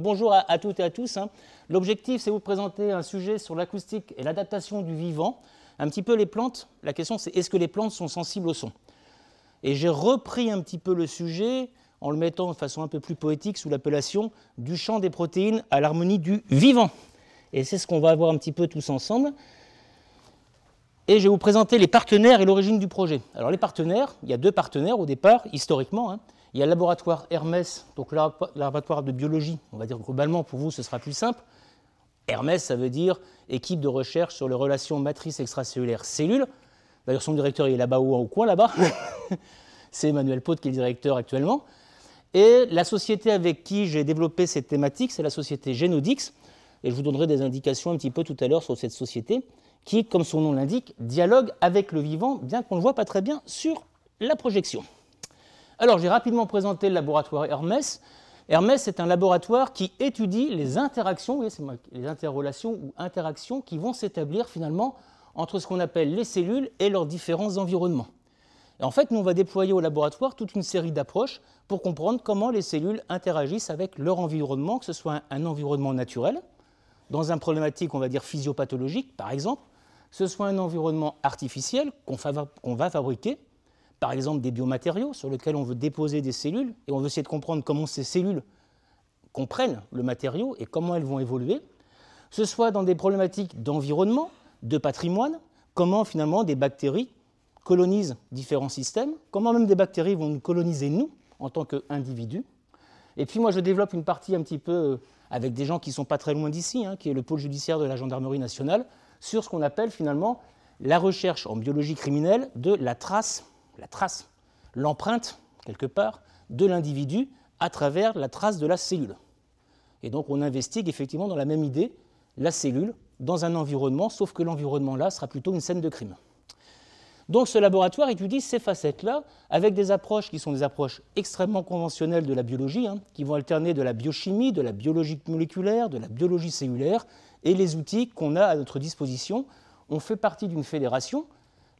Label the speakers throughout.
Speaker 1: Bonjour à, toutes et à tous. Hein. L'objectif, c'est vous présenter un sujet sur l'acoustique et l'adaptation du vivant. Un petit peu les plantes. La question, c'est est-ce que les plantes sont sensibles au son? Et j'ai repris un petit peu le sujet en le mettant de façon un peu plus poétique sous l'appellation du champ des protéines à l'harmonie du vivant. Et c'est ce qu'on va voir un petit peu tous ensemble. Et je vais vous présenter les partenaires et l'origine du projet. Alors les partenaires, il y a deux partenaires au départ, historiquement. Hein. Il y a le laboratoire Hermès, donc laboratoire de biologie, on va dire globalement pour vous ce sera plus simple. Hermès, ça veut dire équipe de recherche sur les relations matrices extracellulaires cellules. D'ailleurs, son directeur est là-bas ou au coin là-bas. c'est Emmanuel Pot qui est le directeur actuellement. Et la société avec qui j'ai développé cette thématique, c'est la société Genodix. Et je vous donnerai des indications un petit peu tout à l'heure sur cette société, qui, comme son nom l'indique, dialogue avec le vivant, bien qu'on ne le voit pas très bien sur la projection. Alors, j'ai rapidement présenté le laboratoire Hermès. Hermès est un laboratoire qui étudie les interactions, les interrelations ou interactions qui vont s'établir finalement entre ce qu'on appelle les cellules et leurs différents environnements. Et en fait, nous, on va déployer au laboratoire toute une série d'approches pour comprendre comment les cellules interagissent avec leur environnement, que ce soit un environnement naturel, dans un problématique, on va dire, physiopathologique, par exemple, que ce soit un environnement artificiel qu'on va fabriquer, par exemple des biomatériaux sur lesquels on veut déposer des cellules et on veut essayer de comprendre comment ces cellules comprennent le matériau et comment elles vont évoluer, ce soit dans des problématiques d'environnement, de patrimoine, comment finalement des bactéries colonisent différents systèmes, comment même des bactéries vont nous coloniser nous en tant qu'individus. Et puis moi je développe une partie un petit peu euh, avec des gens qui ne sont pas très loin d'ici, hein, qui est le pôle judiciaire de la gendarmerie nationale, sur ce qu'on appelle finalement la recherche en biologie criminelle de la trace la trace, l'empreinte, quelque part, de l'individu à travers la trace de la cellule. Et donc on investigue effectivement dans la même idée la cellule dans un environnement, sauf que l'environnement là sera plutôt une scène de crime. Donc ce laboratoire étudie ces facettes-là avec des approches qui sont des approches extrêmement conventionnelles de la biologie, hein, qui vont alterner de la biochimie, de la biologie moléculaire, de la biologie cellulaire, et les outils qu'on a à notre disposition. On fait partie d'une fédération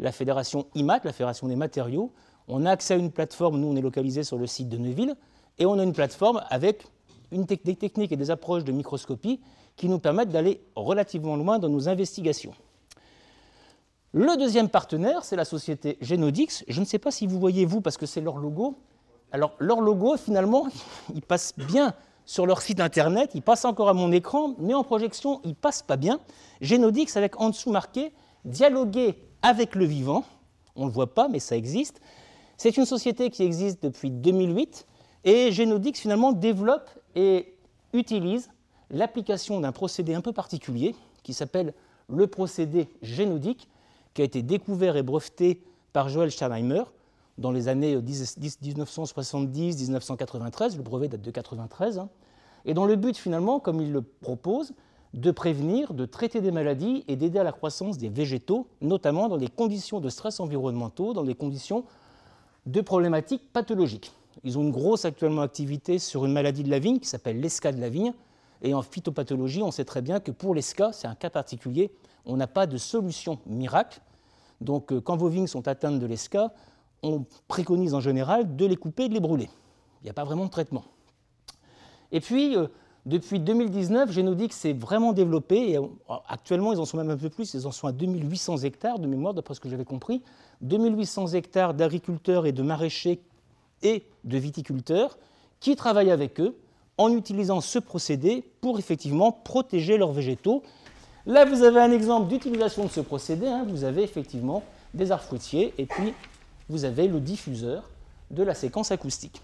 Speaker 1: la fédération IMAT, la fédération des matériaux. On a accès à une plateforme, nous on est localisé sur le site de Neuville, et on a une plateforme avec des techniques et des approches de microscopie qui nous permettent d'aller relativement loin dans nos investigations. Le deuxième partenaire, c'est la société Genodix. Je ne sais pas si vous voyez, vous, parce que c'est leur logo. Alors, leur logo, finalement, il passe bien sur leur site internet, il passe encore à mon écran, mais en projection, il passe pas bien. Genodix avec en dessous marqué dialoguer avec le vivant. On ne le voit pas, mais ça existe. C'est une société qui existe depuis 2008 et Genodix finalement développe et utilise l'application d'un procédé un peu particulier qui s'appelle le procédé génodique, qui a été découvert et breveté par Joël Steinheimer dans les années 1970-1993. Le brevet date de 1993. Hein. Et dont le but finalement, comme il le propose, de prévenir, de traiter des maladies et d'aider à la croissance des végétaux, notamment dans les conditions de stress environnementaux, dans les conditions de problématiques pathologiques. Ils ont une grosse actuellement activité sur une maladie de la vigne qui s'appelle l'esca de la vigne. Et en phytopathologie, on sait très bien que pour l'esca, c'est un cas particulier, on n'a pas de solution miracle. Donc euh, quand vos vignes sont atteintes de l'esca, on préconise en général de les couper de les brûler. Il n'y a pas vraiment de traitement. Et puis, euh, depuis 2019, Genodix s'est vraiment développé, et actuellement ils en sont même un peu plus, ils en sont à 2800 hectares de mémoire, d'après ce que j'avais compris, 2800 hectares d'agriculteurs et de maraîchers et de viticulteurs qui travaillent avec eux en utilisant ce procédé pour effectivement protéger leurs végétaux. Là, vous avez un exemple d'utilisation de ce procédé, hein. vous avez effectivement des arbres fruitiers et puis vous avez le diffuseur de la séquence acoustique.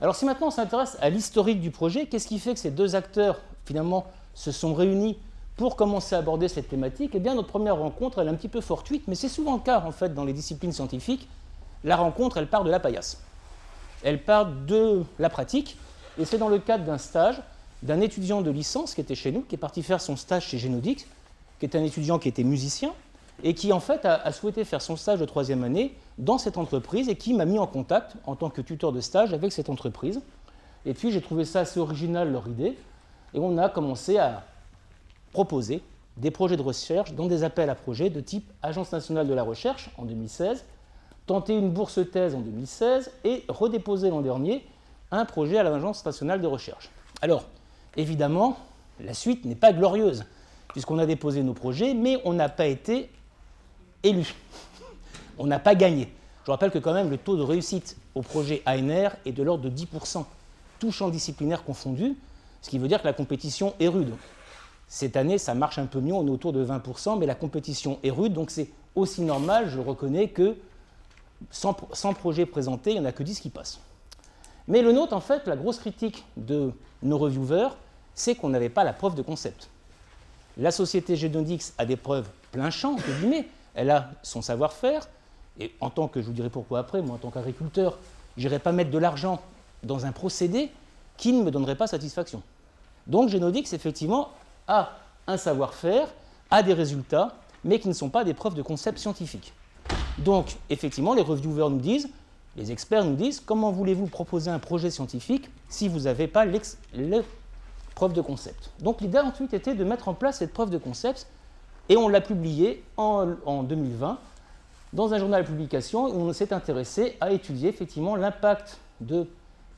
Speaker 1: Alors si maintenant on s'intéresse à l'historique du projet, qu'est-ce qui fait que ces deux acteurs finalement se sont réunis pour commencer à aborder cette thématique? Eh bien notre première rencontre, elle est un petit peu fortuite, mais c'est souvent le cas en fait dans les disciplines scientifiques. La rencontre, elle part de la paillasse. Elle part de la pratique, et c'est dans le cadre d'un stage d'un étudiant de licence qui était chez nous, qui est parti faire son stage chez Genodix, qui est un étudiant qui était musicien, et qui en fait a, souhaité faire son stage de troisième année dans cette entreprise et qui m'a mis en contact en tant que tuteur de stage avec cette entreprise. Et puis j'ai trouvé ça assez original leur idée et on a commencé à proposer des projets de recherche dans des appels à projets de type Agence nationale de la recherche en 2016, tenter une bourse thèse en 2016 et redéposer l'an dernier un projet à l'Agence nationale de recherche. Alors, Évidemment, la suite n'est pas glorieuse, puisqu'on a déposé nos projets, mais on n'a pas été élu. On n'a pas gagné. Je rappelle que quand même le taux de réussite au projet ANR est de l'ordre de 10%, tout champ disciplinaire confondu, ce qui veut dire que la compétition est rude. Cette année, ça marche un peu mieux, on est autour de 20%, mais la compétition est rude, donc c'est aussi normal, je reconnais, que 100, projets présentés, il n'y en a que 10 qui passent. Mais le nôtre, en fait, la grosse critique de nos reviewers, c'est qu'on n'avait pas la preuve de concept. La société Genodix a des preuves plein champ, entre guillemets. Elle a son savoir-faire. Et en tant que, je vous dirai pourquoi après, moi en tant qu'agriculteur, je n'irai pas mettre de l'argent dans un procédé qui ne me donnerait pas satisfaction. Donc Genodix, effectivement, a un savoir-faire, a des résultats, mais qui ne sont pas des preuves de concept scientifique. Donc, effectivement, les reviewers nous disent, les experts nous disent, comment voulez-vous proposer un projet scientifique si vous n'avez pas les preuve de concept? Donc l'idée ensuite était de mettre en place cette preuve de concept, et on l'a publié en, en 2020 dans un journal de publication où on s'est intéressé à étudier effectivement l'impact de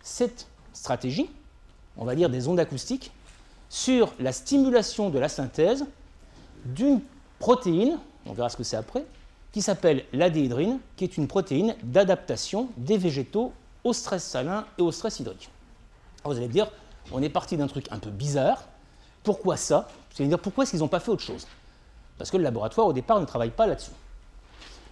Speaker 1: cette stratégie, on va dire des ondes acoustiques, sur la stimulation de la synthèse d'une protéine, on verra ce que c'est après, qui s'appelle la déhydrine, qui est une protéine d'adaptation des végétaux au stress salin et au stress hydrique. vous allez me dire, on est parti d'un truc un peu bizarre. Pourquoi ça? C'est-à-dire pourquoi est-ce qu'ils n'ont pas fait autre chose? Parce que le laboratoire au départ ne travaille pas là-dessus.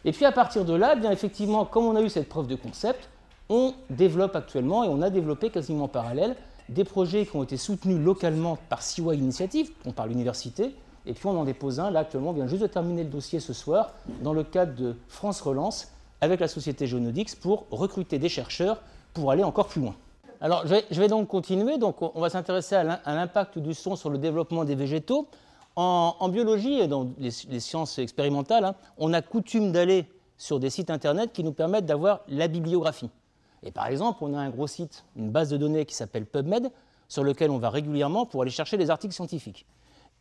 Speaker 1: Et puis à partir de là, eh bien effectivement, comme on a eu cette preuve de concept, on développe actuellement et on a développé quasiment en parallèle des projets qui ont été soutenus localement par Siwa Initiative, on par l'université, et puis on en dépose un, là actuellement, on vient juste de terminer le dossier ce soir, dans le cadre de France Relance, avec la société Geonodix, pour recruter des chercheurs pour aller encore plus loin. Alors je vais, donc continuer, donc on va s'intéresser à l'impact du son sur le développement des végétaux. En, biologie et dans les, sciences expérimentales, hein, on a coutume d'aller sur des sites internet qui nous permettent d'avoir la bibliographie. Et par exemple, on a un gros site, une base de données qui s'appelle PubMed, sur lequel on va régulièrement pour aller chercher des articles scientifiques.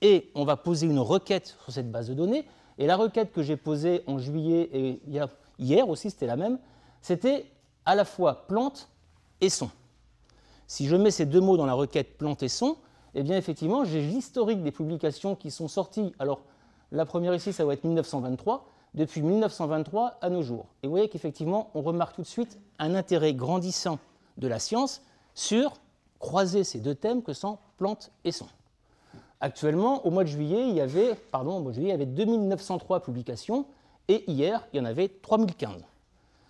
Speaker 1: Et on va poser une requête sur cette base de données. Et la requête que j'ai posée en juillet et hier aussi, c'était la même, c'était à la fois plante et son. Si je mets ces deux mots dans la requête plante et son, eh bien effectivement, j'ai l'historique des publications qui sont sorties. Alors, la première ici, ça va être 1923 depuis 1923 à nos jours. Et vous voyez qu'effectivement, on remarque tout de suite un intérêt grandissant de la science sur croiser ces deux thèmes que sont plantes et son. Actuellement, au mois de juillet, il y avait, pardon, au mois de juillet, il y avait 2903 publications et hier, il y en avait 3015.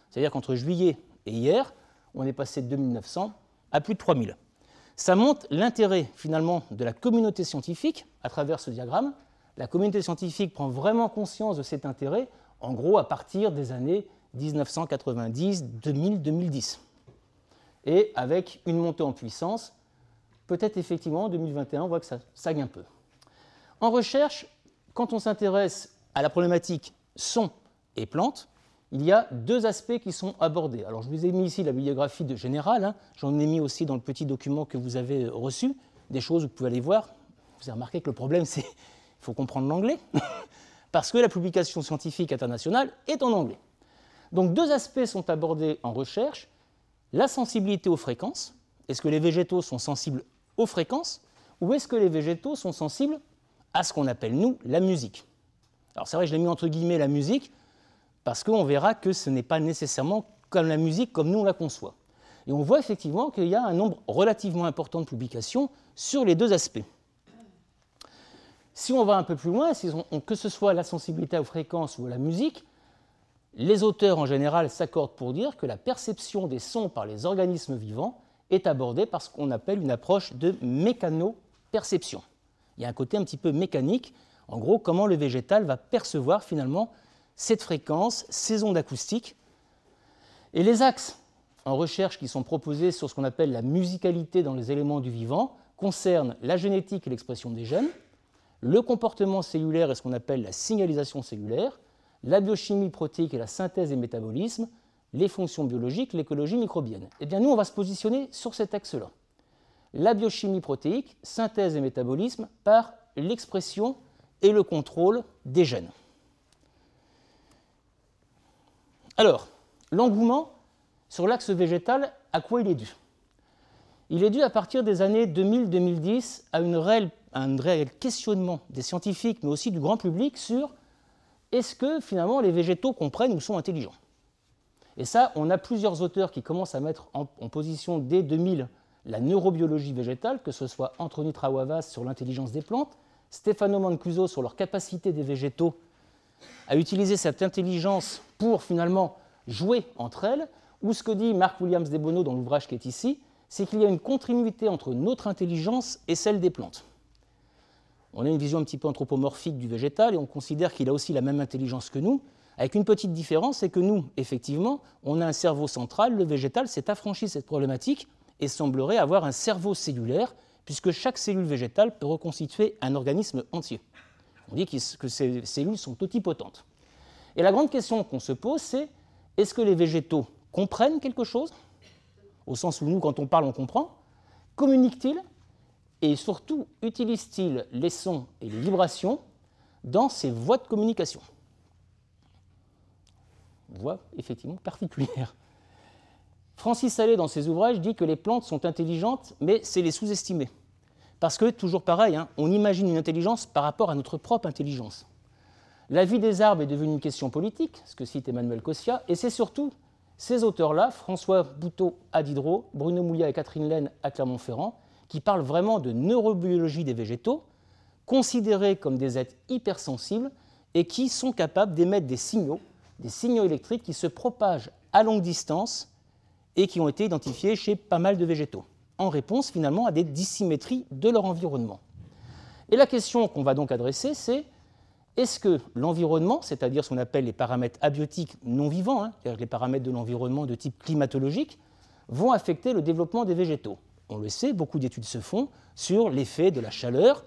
Speaker 1: C'est-à-dire qu'entre juillet et hier, on est passé de 2900 à plus de 3000. Ça montre l'intérêt finalement de la communauté scientifique à travers ce diagramme la communauté scientifique prend vraiment conscience de cet intérêt, en gros à partir des années 1990, 2000, 2010. Et avec une montée en puissance, peut-être effectivement en 2021, on voit que ça sagne un peu. En recherche, quand on s'intéresse à la problématique son et plantes, il y a deux aspects qui sont abordés. Alors je vous ai mis ici la bibliographie de Général, hein. j'en ai mis aussi dans le petit document que vous avez reçu, des choses que vous pouvez aller voir. Vous avez remarqué que le problème, c'est il faut comprendre l'anglais, parce que la publication scientifique internationale est en anglais. Donc deux aspects sont abordés en recherche. La sensibilité aux fréquences. Est-ce que les végétaux sont sensibles aux fréquences ou est-ce que les végétaux sont sensibles à ce qu'on appelle, nous, la musique? Alors c'est vrai, je l'ai mis entre guillemets la musique, parce qu'on verra que ce n'est pas nécessairement comme la musique comme nous on la conçoit. Et on voit effectivement qu'il y a un nombre relativement important de publications sur les deux aspects. Si on va un peu plus loin, que ce soit la sensibilité aux fréquences ou à la musique, les auteurs en général s'accordent pour dire que la perception des sons par les organismes vivants est abordée par ce qu'on appelle une approche de mécano-perception. Il y a un côté un petit peu mécanique, en gros, comment le végétal va percevoir finalement cette fréquence, ces ondes acoustiques. Et les axes en recherche qui sont proposés sur ce qu'on appelle la musicalité dans les éléments du vivant concernent la génétique et l'expression des gènes, le comportement cellulaire et ce qu'on appelle la signalisation cellulaire, la biochimie protéique et la synthèse et métabolisme, les fonctions biologiques, l'écologie microbienne. Eh bien, nous, on va se positionner sur cet axe-là. La biochimie protéique, synthèse et métabolisme par l'expression et le contrôle des gènes. Alors, l'engouement sur l'axe végétal, à quoi il est dû? Il est dû à partir des années 2000-2010 à, un réel questionnement des scientifiques, mais aussi du grand public sur est-ce que finalement les végétaux comprennent ou sont intelligents? Et ça, on a plusieurs auteurs qui commencent à mettre en, position dès 2000 la neurobiologie végétale, que ce soit Anthony Trawavas sur l'intelligence des plantes, Stefano Mancuso sur leur capacité des végétaux à utiliser cette intelligence pour finalement jouer entre elles, ou ce que dit Mark Williams Debono dans l'ouvrage qui est ici, c'est qu'il y a une continuité entre notre intelligence et celle des plantes. On a une vision un petit peu anthropomorphique du végétal et on considère qu'il a aussi la même intelligence que nous, avec une petite différence, c'est que nous, effectivement, on a un cerveau central, le végétal s'est affranchi de cette problématique et semblerait avoir un cerveau cellulaire, puisque chaque cellule végétale peut reconstituer un organisme entier. On dit que ces cellules sont totipotentes. Et la grande question qu'on se pose, c'est est-ce que les végétaux comprennent quelque chose? Au sens où nous, quand on parle, on comprend. Communiquent-ils? Et surtout utilise-t-il les sons et les vibrations dans ses voies de communication? Voix effectivement particulière. Francis Allais, dans ses ouvrages, dit que les plantes sont intelligentes, mais c'est les sous-estimer. Parce que, toujours pareil, hein, on imagine une intelligence par rapport à notre propre intelligence. La vie des arbres est devenue une question politique, ce que cite Emmanuel Cossia, et c'est surtout ces auteurs-là, François Bouteau à Diderot, Bruno Mouliat et Catherine Laine à Clermont-Ferrand, qui parle vraiment de neurobiologie des végétaux, considérés comme des êtres hypersensibles et qui sont capables d'émettre des signaux, des signaux électriques qui se propagent à longue distance et qui ont été identifiés chez pas mal de végétaux, en réponse finalement à des dissymétries de leur environnement. Et la question qu'on va donc adresser, c'est est-ce que l'environnement, c'est-à-dire ce qu'on appelle les paramètres abiotiques non vivants, hein, c'est-à-dire les paramètres de l'environnement de type climatologique, vont affecter le développement des végétaux? On le sait, beaucoup d'études se font sur l'effet de la chaleur.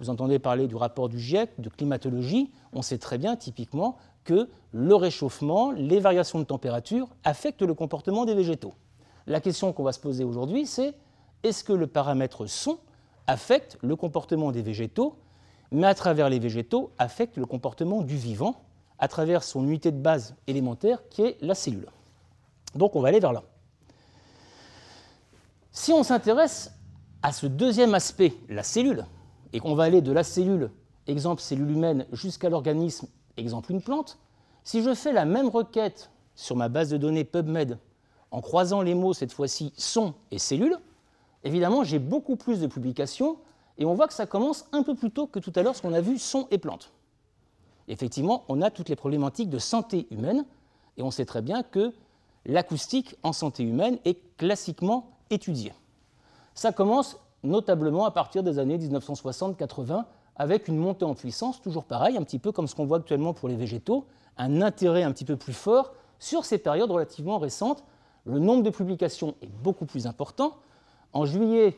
Speaker 1: Vous entendez parler du rapport du GIEC, de climatologie. On sait très bien, typiquement, que le réchauffement, les variations de température affectent le comportement des végétaux. La question qu'on va se poser aujourd'hui, c'est est-ce que le paramètre son affecte le comportement des végétaux, mais à travers les végétaux affecte le comportement du vivant, à travers son unité de base élémentaire qui est la cellule. Donc on va aller vers là. Si on s'intéresse à ce deuxième aspect, la cellule, et qu'on va aller de la cellule, exemple cellule humaine, jusqu'à l'organisme, exemple une plante, si je fais la même requête sur ma base de données PubMed en croisant les mots cette fois-ci son et cellule, évidemment j'ai beaucoup plus de publications et on voit que ça commence un peu plus tôt que tout à l'heure ce qu'on a vu son et plante. Effectivement, on a toutes les problématiques de santé humaine et on sait très bien que l'acoustique en santé humaine est classiquement étudié. Ça commence notablement à partir des années 1960-80 avec une montée en puissance, toujours pareil, un petit peu comme ce qu'on voit actuellement pour les végétaux, un intérêt un petit peu plus fort sur ces périodes relativement récentes. Le nombre de publications est beaucoup plus important. En juillet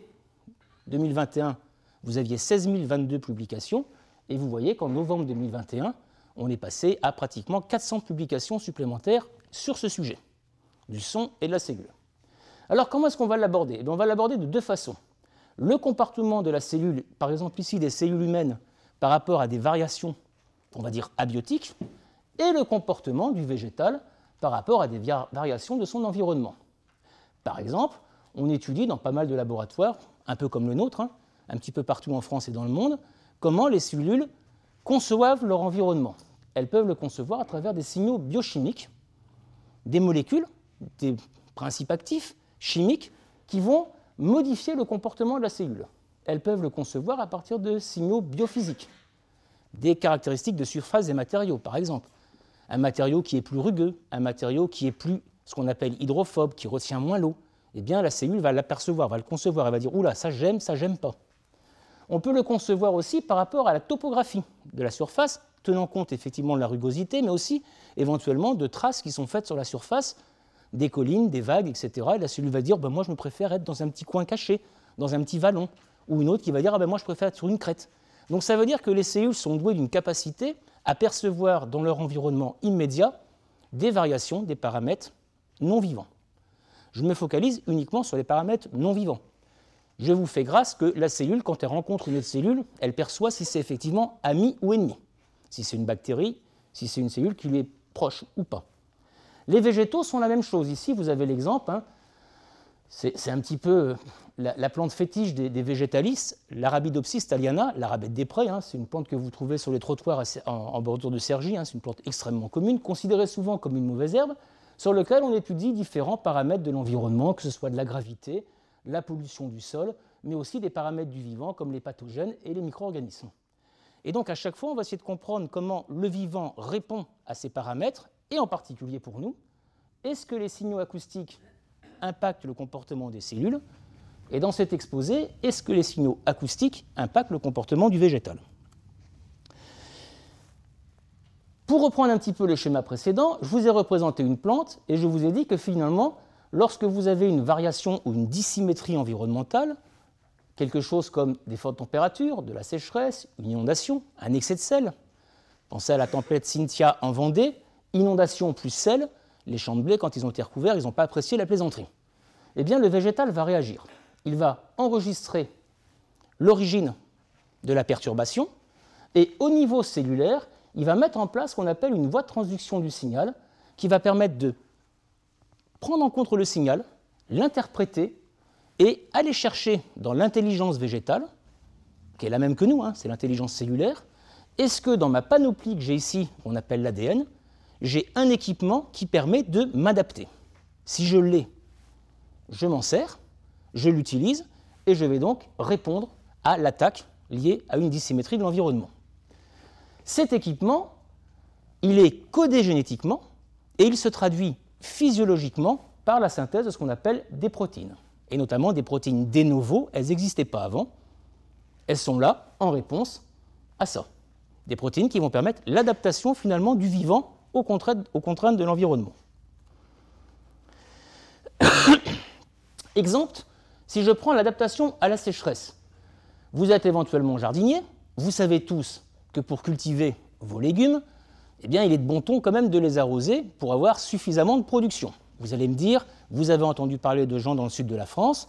Speaker 1: 2021, vous aviez 16 022 publications, et vous voyez qu'en novembre 2021, on est passé à pratiquement 400 publications supplémentaires sur ce sujet, du son et de la cellule. Alors comment est-ce qu'on va l'aborder? Eh On va l'aborder de deux façons. Le comportement de la cellule, par exemple ici des cellules humaines, par rapport à des variations, on va dire abiotiques, et le comportement du végétal par rapport à des variations de son environnement. Par exemple, on étudie dans pas mal de laboratoires, un peu comme le nôtre, hein, un petit peu partout en France et dans le monde, comment les cellules conçoivent leur environnement. Elles peuvent le concevoir à travers des signaux biochimiques, des molécules, des principes actifs, chimiques qui vont modifier le comportement de la cellule. Elles peuvent le concevoir à partir de signaux biophysiques, des caractéristiques de surface des matériaux, par exemple. Un matériau qui est plus rugueux, un matériau qui est plus ce qu'on appelle hydrophobe, qui retient moins l'eau, eh bien la cellule va l'apercevoir, va le concevoir, elle va dire oula, ça j'aime, ça j'aime pas. On peut le concevoir aussi par rapport à la topographie de la surface, tenant compte effectivement de la rugosité, mais aussi éventuellement de traces qui sont faites sur la surface des collines, des vagues, etc. Et la cellule va dire ben, Moi, je me préfère être dans un petit coin caché, dans un petit vallon. Ou une autre qui va dire ah ben, Moi, je préfère être sur une crête. Donc, ça veut dire que les cellules sont douées d'une capacité à percevoir dans leur environnement immédiat des variations des paramètres non vivants. Je me focalise uniquement sur les paramètres non vivants. Je vous fais grâce que la cellule, quand elle rencontre une autre cellule, elle perçoit si c'est effectivement ami ou ennemi, si c'est une bactérie, si c'est une cellule qui lui est proche ou pas. Les végétaux sont la même chose. Ici, vous avez l'exemple. Hein. c'est un petit peu la, plante fétiche des, végétalistes, l'Arabidopsis thaliana, l'arabette des prés, hein, c'est une plante que vous trouvez sur les trottoirs en, bordure de Sergi, hein, c'est une plante extrêmement commune, considérée souvent comme une mauvaise herbe, sur laquelle on étudie différents paramètres de l'environnement, que ce soit de la gravité, la pollution du sol, mais aussi des paramètres du vivant comme les pathogènes et les micro-organismes. Et donc à chaque fois, on va essayer de comprendre comment le vivant répond à ces paramètres, et en particulier pour nous, est-ce que les signaux acoustiques impactent le comportement des cellules? Et dans cet exposé, est-ce que les signaux acoustiques impactent le comportement du végétal? Pour reprendre un petit peu le schéma précédent, je vous ai représenté une plante et je vous ai dit que finalement, lorsque vous avez une variation ou une dissymétrie environnementale, quelque chose comme des fortes températures, de la sécheresse, une inondation, un excès de sel, pensez à la tempête Cynthia en Vendée, inondation plus sel, les champs de blé, quand ils ont été recouverts, ils n'ont pas apprécié la plaisanterie. Eh bien, le végétal va réagir. Il va enregistrer l'origine de la perturbation et au niveau cellulaire, il va mettre en place ce qu'on appelle une voie de transduction du signal qui va permettre de prendre en compte le signal, l'interpréter et aller chercher dans l'intelligence végétale, qui est la même que nous, hein, c'est l'intelligence cellulaire, est-ce que dans ma panoplie que j'ai ici, qu'on appelle l'ADN, j'ai un équipement qui permet de m'adapter. Si je l'ai, je m'en sers, je l'utilise, et je vais donc répondre à l'attaque liée à une dissymétrie de l'environnement. Cet équipement, il est codé génétiquement et il se traduit physiologiquement par la synthèse de ce qu'on appelle des protéines, et notamment des protéines de novo, elles n'existaient pas avant, elles sont là en réponse à ça. Des protéines qui vont permettre l'adaptation finalement du vivant aux contraintes, de l'environnement. Exemple, si je prends l'adaptation à la sécheresse. Vous êtes éventuellement jardinier, vous savez tous que pour cultiver vos légumes, eh bien, il est de bon ton quand même de les arroser pour avoir suffisamment de production. Vous allez me dire, vous avez entendu parler de gens dans le sud de la France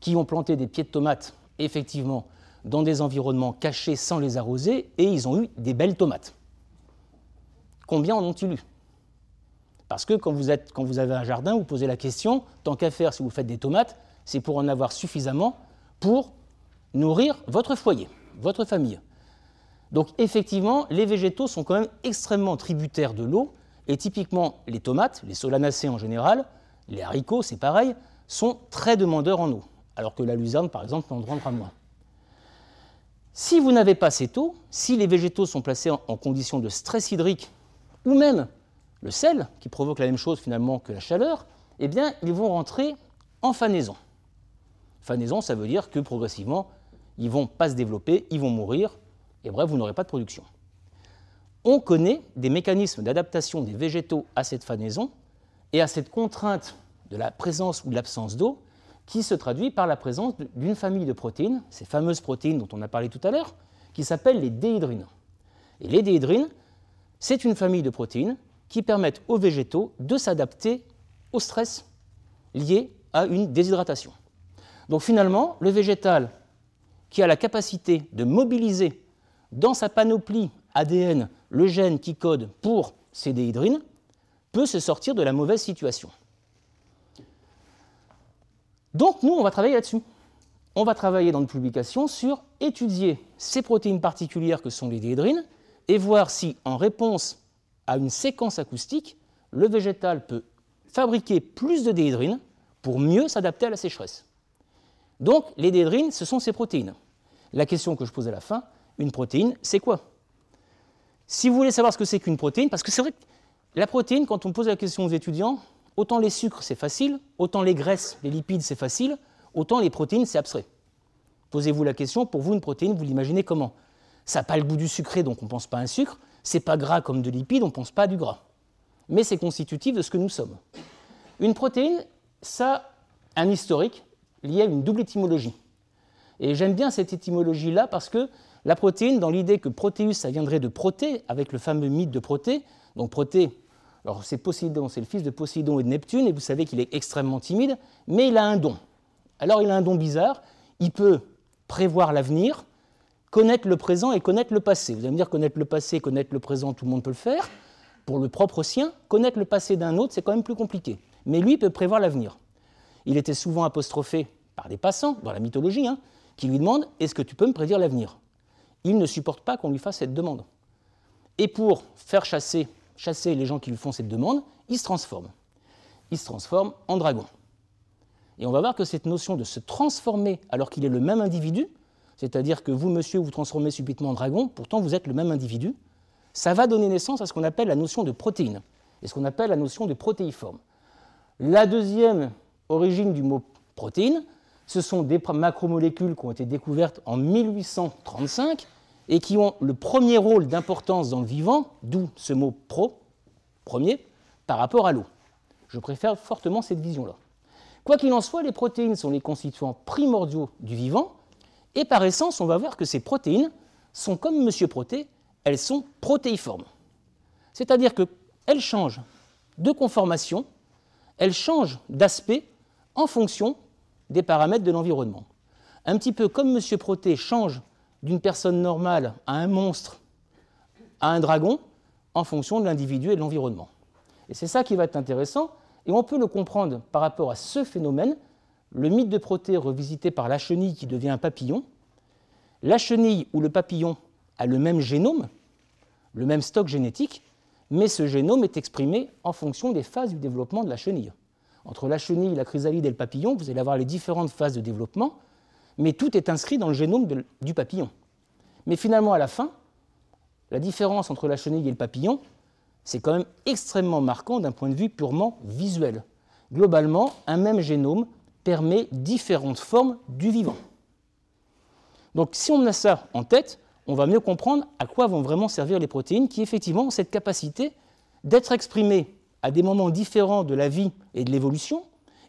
Speaker 1: qui ont planté des pieds de tomates, effectivement, dans des environnements cachés sans les arroser, et ils ont eu des belles tomates. Combien en ont-ils eu? Parce que quand vous, quand vous avez un jardin, vous posez la question, tant qu'à faire si vous faites des tomates, c'est pour en avoir suffisamment pour nourrir votre foyer, votre famille. Donc effectivement, les végétaux sont quand même extrêmement tributaires de l'eau, et typiquement les tomates, les solanacées en général, les haricots, c'est pareil, sont très demandeurs en eau, alors que la luzerne, par exemple, en demandera moins. Si vous n'avez pas cette eau, si les végétaux sont placés en, en condition de stress hydrique ou même le sel, qui provoque la même chose finalement que la chaleur, eh bien, ils vont rentrer en fanaison. Fanaison, ça veut dire que progressivement, ils ne vont pas se développer, ils vont mourir, et bref, vous n'aurez pas de production. On connaît des mécanismes d'adaptation des végétaux à cette fanaison et à cette contrainte de la présence ou de l'absence d'eau qui se traduit par la présence d'une famille de protéines, ces fameuses protéines dont on a parlé tout à l'heure, qui s'appellent les déhydrines. Et les déhydrines, c'est une famille de protéines qui permettent aux végétaux de s'adapter au stress lié à une déshydratation. Donc finalement, le végétal qui a la capacité de mobiliser dans sa panoplie ADN le gène qui code pour ces déhydrines peut se sortir de la mauvaise situation. Donc nous, on va travailler là-dessus. On va travailler dans une publication sur étudier ces protéines particulières que sont les déhydrines et voir si, en réponse à une séquence acoustique, le végétal peut fabriquer plus de déhydrines pour mieux s'adapter à la sécheresse. Donc, les déhydrines, ce sont ces protéines. La question que je pose à la fin, une protéine, c'est quoi? Si vous voulez savoir ce que c'est qu'une protéine, parce que c'est vrai que la protéine, quand on pose la question aux étudiants, autant les sucres, c'est facile, autant les graisses, les lipides, c'est facile, autant les protéines, c'est abstrait. Posez-vous la question, pour vous, une protéine, vous l'imaginez comment? Ça n'a pas le goût du sucré, donc on ne pense pas à un sucre. C'est pas gras comme de lipides, on ne pense pas à du gras. Mais c'est constitutif de ce que nous sommes. Une protéine, ça a un historique lié à une double étymologie. Et j'aime bien cette étymologie-là parce que la protéine, dans l'idée que protéus, ça viendrait de Proté, avec le fameux mythe de Proté. Donc Proté, alors c'est Poséidon, c'est le fils de Poséidon et de Neptune, et vous savez qu'il est extrêmement timide, mais il a un don. Alors il a un don bizarre, il peut prévoir l'avenir, connaître le présent et connaître le passé. Vous allez me dire connaître le passé, connaître le présent, tout le monde peut le faire. Pour le propre sien, connaître le passé d'un autre, c'est quand même plus compliqué. Mais lui peut prévoir l'avenir. il était souvent apostrophé par des passants dans la mythologie, hein, qui lui demandent Est-ce que tu peux me prédire l'avenir? Il ne supporte pas qu'on lui fasse cette demande. Et pour faire chasser, chasser les gens qui lui font cette demande, il se transforme. Il se transforme en dragon. Et on va voir que cette notion de se transformer alors qu'il est le même individu, c'est-à-dire que vous, monsieur, vous transformez subitement en dragon, pourtant vous êtes le même individu, ça va donner naissance à ce qu'on appelle la notion de protéine et ce qu'on appelle la notion de protéiforme. La deuxième origine du mot protéine, ce sont des macromolécules qui ont été découvertes en 1835 et qui ont le premier rôle d'importance dans le vivant, d'où ce mot pro, premier, par rapport à l'eau. Je préfère fortement cette vision-là. Quoi qu'il en soit, les protéines sont les constituants primordiaux du vivant, et par essence, on va voir que ces protéines sont comme Monsieur Proté, elles sont protéiformes. C'est-à-dire qu'elles changent de conformation, elles changent d'aspect en fonction des paramètres de l'environnement. Un petit peu comme M. Proté change d'une personne normale à un monstre, à un dragon, en fonction de l'individu et de l'environnement. Et c'est ça qui va être intéressant, et on peut le comprendre par rapport à ce phénomène, le mythe de Proté revisité par la chenille qui devient un papillon. La chenille ou le papillon a le même génome, le même stock génétique, mais ce génome est exprimé en fonction des phases du développement de la chenille. Entre la chenille, la chrysalide et le papillon, vous allez avoir les différentes phases de développement, mais tout est inscrit dans le génome du papillon. Mais finalement, à la fin, la différence entre la chenille et le papillon, c'est quand même extrêmement marquant d'un point de vue purement visuel. Globalement, un même génome permet différentes formes du vivant. Donc si on a ça en tête, on va mieux comprendre à quoi vont vraiment servir les protéines qui effectivement ont cette capacité d'être exprimées à des moments différents de la vie et de l'évolution,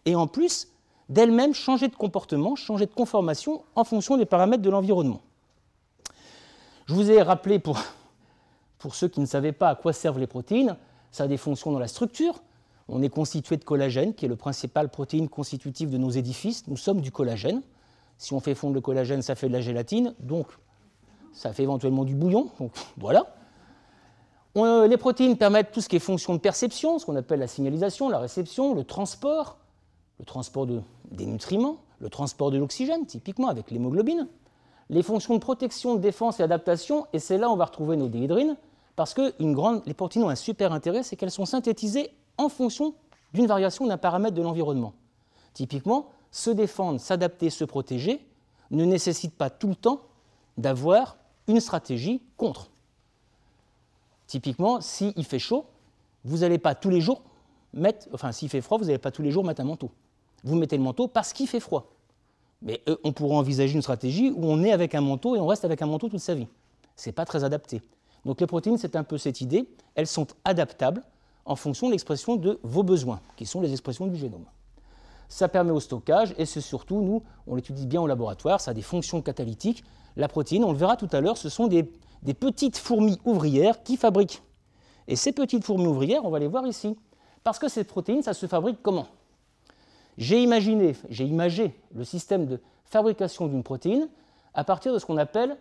Speaker 1: et en plus d'elles-mêmes changer de comportement, changer de conformation en fonction des paramètres de l'environnement. Je vous ai rappelé, pour, ceux qui ne savaient pas à quoi servent les protéines, ça a des fonctions dans la structure. On est constitué de collagène, qui est le principal protéine constitutive de nos édifices. Nous sommes du collagène. Si on fait fondre le collagène, ça fait de la gélatine, donc ça fait éventuellement du bouillon. Donc voilà. Euh, les protéines permettent tout ce qui est fonction de perception, ce qu'on appelle la signalisation, la réception, le transport, le transport des nutriments, le transport de l'oxygène, typiquement avec l'hémoglobine, les fonctions de protection, de défense et adaptation, et c'est là où on va retrouver nos déhydrines, parce que les protéines ont un super intérêt, c'est qu'elles sont synthétisées en fonction d'une variation d'un paramètre de l'environnement. Typiquement, se défendre, s'adapter, se protéger ne nécessite pas tout le temps d'avoir une stratégie contre. Typiquement, s'il fait chaud, vous n'allez pas tous les jours mettre, enfin s'il fait froid, vous n'allez pas tous les jours mettre un manteau. Vous mettez le manteau parce qu'il fait froid. Mais on pourrait envisager une stratégie où on est avec un manteau et on reste avec un manteau toute sa vie. Ce n'est pas très adapté. Donc les protéines, c'est un peu cette idée. Elles sont adaptables en fonction de l'expression de vos besoins, qui sont les expressions du génome. Ça permet au stockage et c'est surtout, nous, on l'étudie bien au laboratoire, ça a des fonctions catalytiques. La protéine, on le verra tout à l'heure, ce sont des, des petites fourmis ouvrières qui fabriquent. Et ces petites fourmis ouvrières, on va les voir ici. Parce que ces protéines, ça se fabrique comment? J'ai imaginé, j'ai imagé le système de fabrication d'une protéine à partir de ce qu'on appelle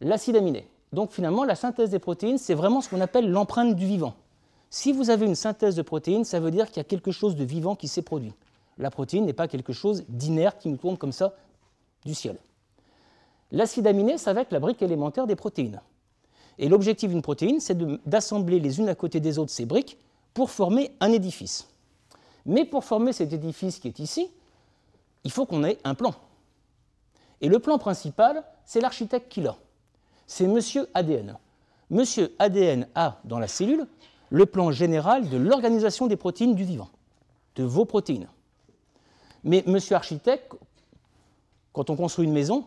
Speaker 1: l'acide aminé. Donc finalement, la synthèse des protéines, c'est vraiment ce qu'on appelle l'empreinte du vivant. Si vous avez une synthèse de protéines, ça veut dire qu'il y a quelque chose de vivant qui s'est produit. La protéine n'est pas quelque chose d'inerte qui nous tourne comme ça du ciel. L'acide aminé, ça va être la brique élémentaire des protéines. Et l'objectif d'une protéine, c'est d'assembler les unes à côté des autres ces briques pour former un édifice. Mais pour former cet édifice qui est ici, il faut qu'on ait un plan. Et le plan principal, c'est l'architecte qui l'a. C'est Monsieur ADN. Monsieur ADN a dans la cellule le plan général de l'organisation des protéines du vivant, de vos protéines. Mais Monsieur architecte, quand on construit une maison,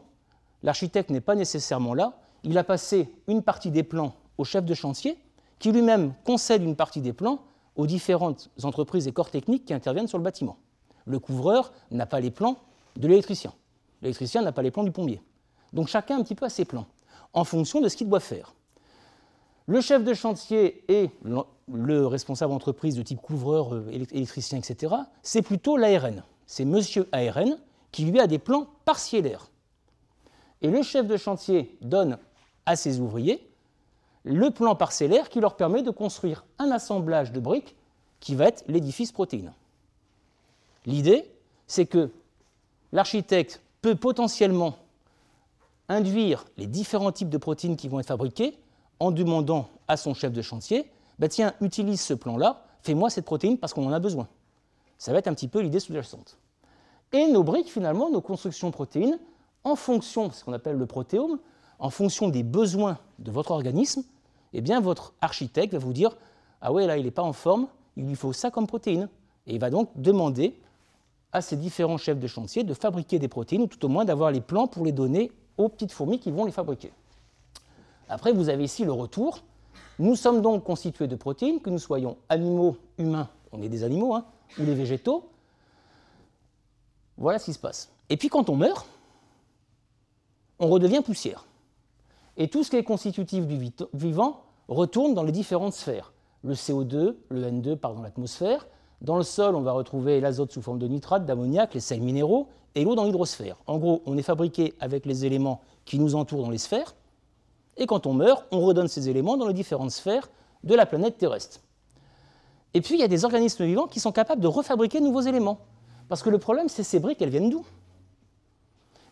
Speaker 1: L'architecte n'est pas nécessairement là. Il a passé une partie des plans au chef de chantier, qui lui-même concède une partie des plans aux différentes entreprises et corps techniques qui interviennent sur le bâtiment. Le couvreur n'a pas les plans de l'électricien. L'électricien n'a pas les plans du plombier. Donc chacun un petit peu a ses plans, en fonction de ce qu'il doit faire. Le chef de chantier et le responsable d'entreprise de type couvreur, euh, électricien, etc., c'est plutôt l'ARN. C'est monsieur ARN qui lui a des plans partielaires. Et le chef de chantier donne à ses ouvriers le plan parcellaire qui leur permet de construire un assemblage de briques qui va être l'édifice protéine. L'idée, c'est que l'architecte peut potentiellement induire les différents types de protéines qui vont être fabriquées en demandant à son chef de chantier, bah tiens, utilise ce plan-là, fais-moi cette protéine parce qu'on en a besoin. Ça va être un petit peu l'idée sous-jacente. Et nos briques, finalement, nos constructions protéines, en fonction ce qu'on appelle le protéome, en fonction des besoins de votre organisme, eh bien, votre architecte va vous dire Ah ouais, là, il n'est pas en forme, il lui faut ça comme protéine. Et il va donc demander à ces différents chefs de chantier de fabriquer des protéines, ou tout au moins d'avoir les plans pour les donner aux petites fourmis qui vont les fabriquer. Après, vous avez ici le retour. Nous sommes donc constitués de protéines, que nous soyons animaux, humains, on est des animaux, hein, ou les végétaux. Voilà ce qui se passe. Et puis quand on meurt, on redevient poussière. Et tout ce qui est constitutif du vivant retourne dans les différentes sphères. Le CO2, le N2 part dans l'atmosphère. Dans le sol, on va retrouver l'azote sous forme de nitrate, d'ammoniac, les sels minéraux, et l'eau dans l'hydrosphère. En gros, on est fabriqué avec les éléments qui nous entourent dans les sphères, et quand on meurt, on redonne ces éléments dans les différentes sphères de la planète terrestre. Et puis, il y a des organismes vivants qui sont capables de refabriquer de nouveaux éléments. Parce que le problème, c'est ces briques, elles viennent d'où?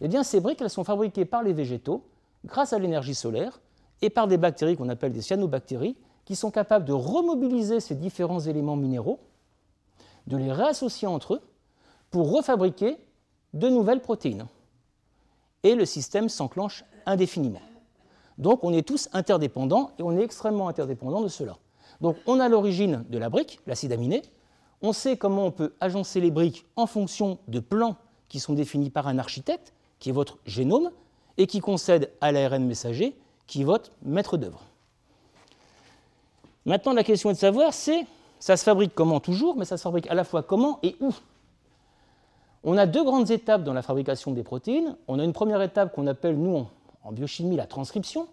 Speaker 1: Eh bien, ces briques, elles sont fabriquées par les végétaux, grâce à l'énergie solaire, et par des bactéries qu'on appelle des cyanobactéries, qui sont capables de remobiliser ces différents éléments minéraux, de les réassocier entre eux, pour refabriquer de nouvelles protéines. Et le système s'enclenche indéfiniment. Donc on est tous interdépendants et on est extrêmement interdépendants de cela. Donc on a l'origine de la brique, l'acide aminé, on sait comment on peut agencer les briques en fonction de plans qui sont définis par un architecte, qui est votre génome, et qui concède à l'ARN messager, qui est votre maître d'œuvre. Maintenant, la question est de savoir, c'est, ça se fabrique comment toujours, mais ça se fabrique à la fois comment et où? On a deux grandes étapes dans la fabrication des protéines. On a une première étape qu'on appelle, nous, en biochimie, la transcription.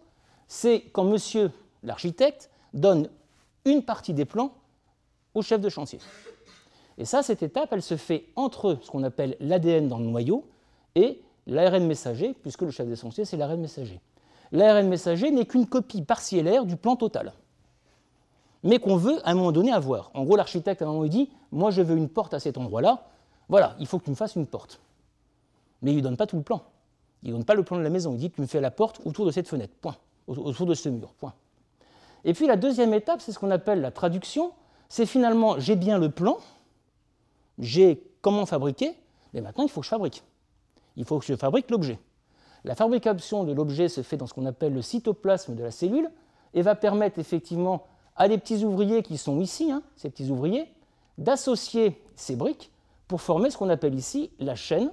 Speaker 1: C'est quand monsieur l'architecte donne une partie des plans au chef de chantier. Et ça, cette étape, elle se fait entre ce qu'on appelle l'ADN dans le noyau et l'ARN messager, puisque le chef de chantier, c'est l'ARN messager. L'ARN messager n'est qu'une copie partielaire du plan total, mais qu'on veut à un moment donné avoir. En gros, l'architecte, à un moment, dit Moi, je veux une porte à cet endroit-là, voilà, il faut que tu me fasses une porte. Mais il ne lui donne pas tout le plan. Il ne donne pas le plan de la maison. Il dit Tu me fais la porte autour de cette fenêtre, point. Autour de ce mur, point. Et puis la deuxième étape, c'est ce qu'on appelle la traduction. C'est finalement j'ai bien le plan, j'ai comment fabriquer, mais maintenant il faut que je fabrique. Il faut que je fabrique l'objet. La fabrication de l'objet se fait dans ce qu'on appelle le cytoplasme de la cellule et va permettre effectivement à des petits ouvriers qui sont ici, hein, ces petits ouvriers, d'associer ces briques pour former ce qu'on appelle ici la chaîne